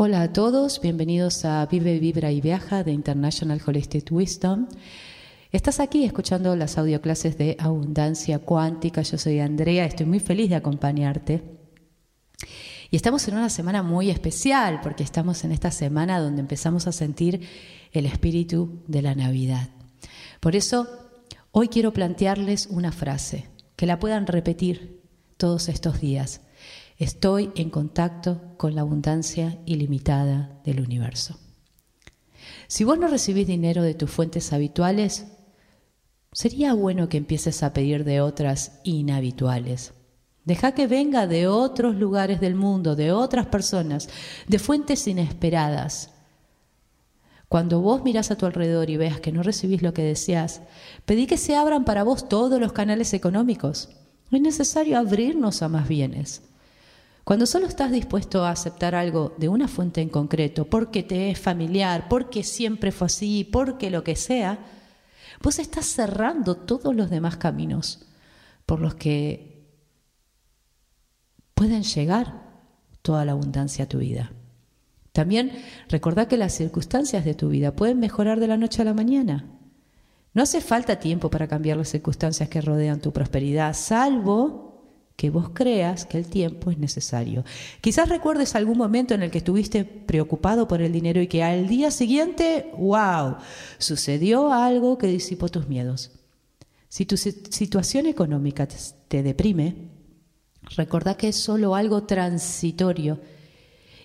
Hola a todos, bienvenidos a Vive, Vibra y Viaja de International Holistic Wisdom. Estás aquí escuchando las audioclases de Abundancia Cuántica. Yo soy Andrea, estoy muy feliz de acompañarte. Y estamos en una semana muy especial porque estamos en esta semana donde empezamos a sentir el espíritu de la Navidad. Por eso, hoy quiero plantearles una frase que la puedan repetir todos estos días Estoy en contacto con la abundancia ilimitada del universo. Si vos no recibís dinero de tus fuentes habituales, sería bueno que empieces a pedir de otras inhabituales. Deja que venga de otros lugares del mundo, de otras personas, de fuentes inesperadas. Cuando vos mirás a tu alrededor y veas que no recibís lo que deseas, pedí que se abran para vos todos los canales económicos. No es necesario abrirnos a más bienes. Cuando solo estás dispuesto a aceptar algo de una fuente en concreto, porque te es familiar, porque siempre fue así, porque lo que sea, vos estás cerrando todos los demás caminos por los que pueden llegar toda la abundancia a tu vida. También recordá que las circunstancias de tu vida pueden mejorar de la noche a la mañana. No hace falta tiempo para cambiar las circunstancias que rodean tu prosperidad, salvo que vos creas que el tiempo es necesario. Quizás recuerdes algún momento en el que estuviste preocupado por el dinero y que al día siguiente, wow, sucedió algo que disipó tus miedos. Si tu situación económica te deprime, recordá que es solo algo transitorio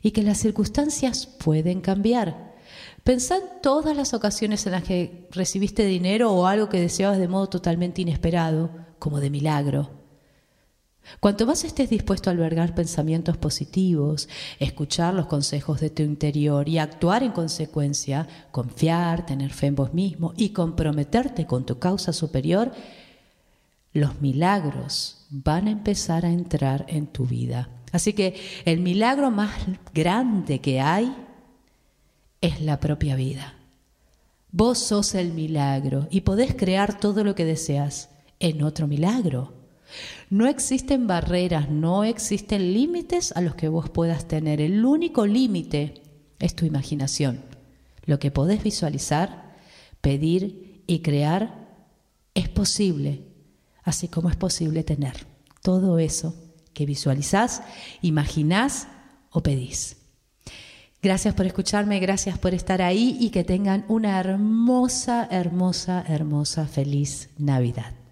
y que las circunstancias pueden cambiar. Pensá en todas las ocasiones en las que recibiste dinero o algo que deseabas de modo totalmente inesperado, como de milagro Cuanto más estés dispuesto a albergar pensamientos positivos, escuchar los consejos de tu interior y actuar en consecuencia, confiar, tener fe en vos mismo y comprometerte con tu causa superior, los milagros van a empezar a entrar en tu vida. Así que el milagro más grande que hay es la propia vida. Vos sos el milagro y podés crear todo lo que deseas en otro milagro. No existen barreras, no existen límites a los que vos puedas tener. El único límite es tu imaginación. Lo que podés visualizar, pedir y crear es posible, así como es posible tener todo eso que visualizás, imaginás o pedís. Gracias por escucharme, gracias por estar ahí y que tengan una hermosa, hermosa, hermosa, feliz Navidad.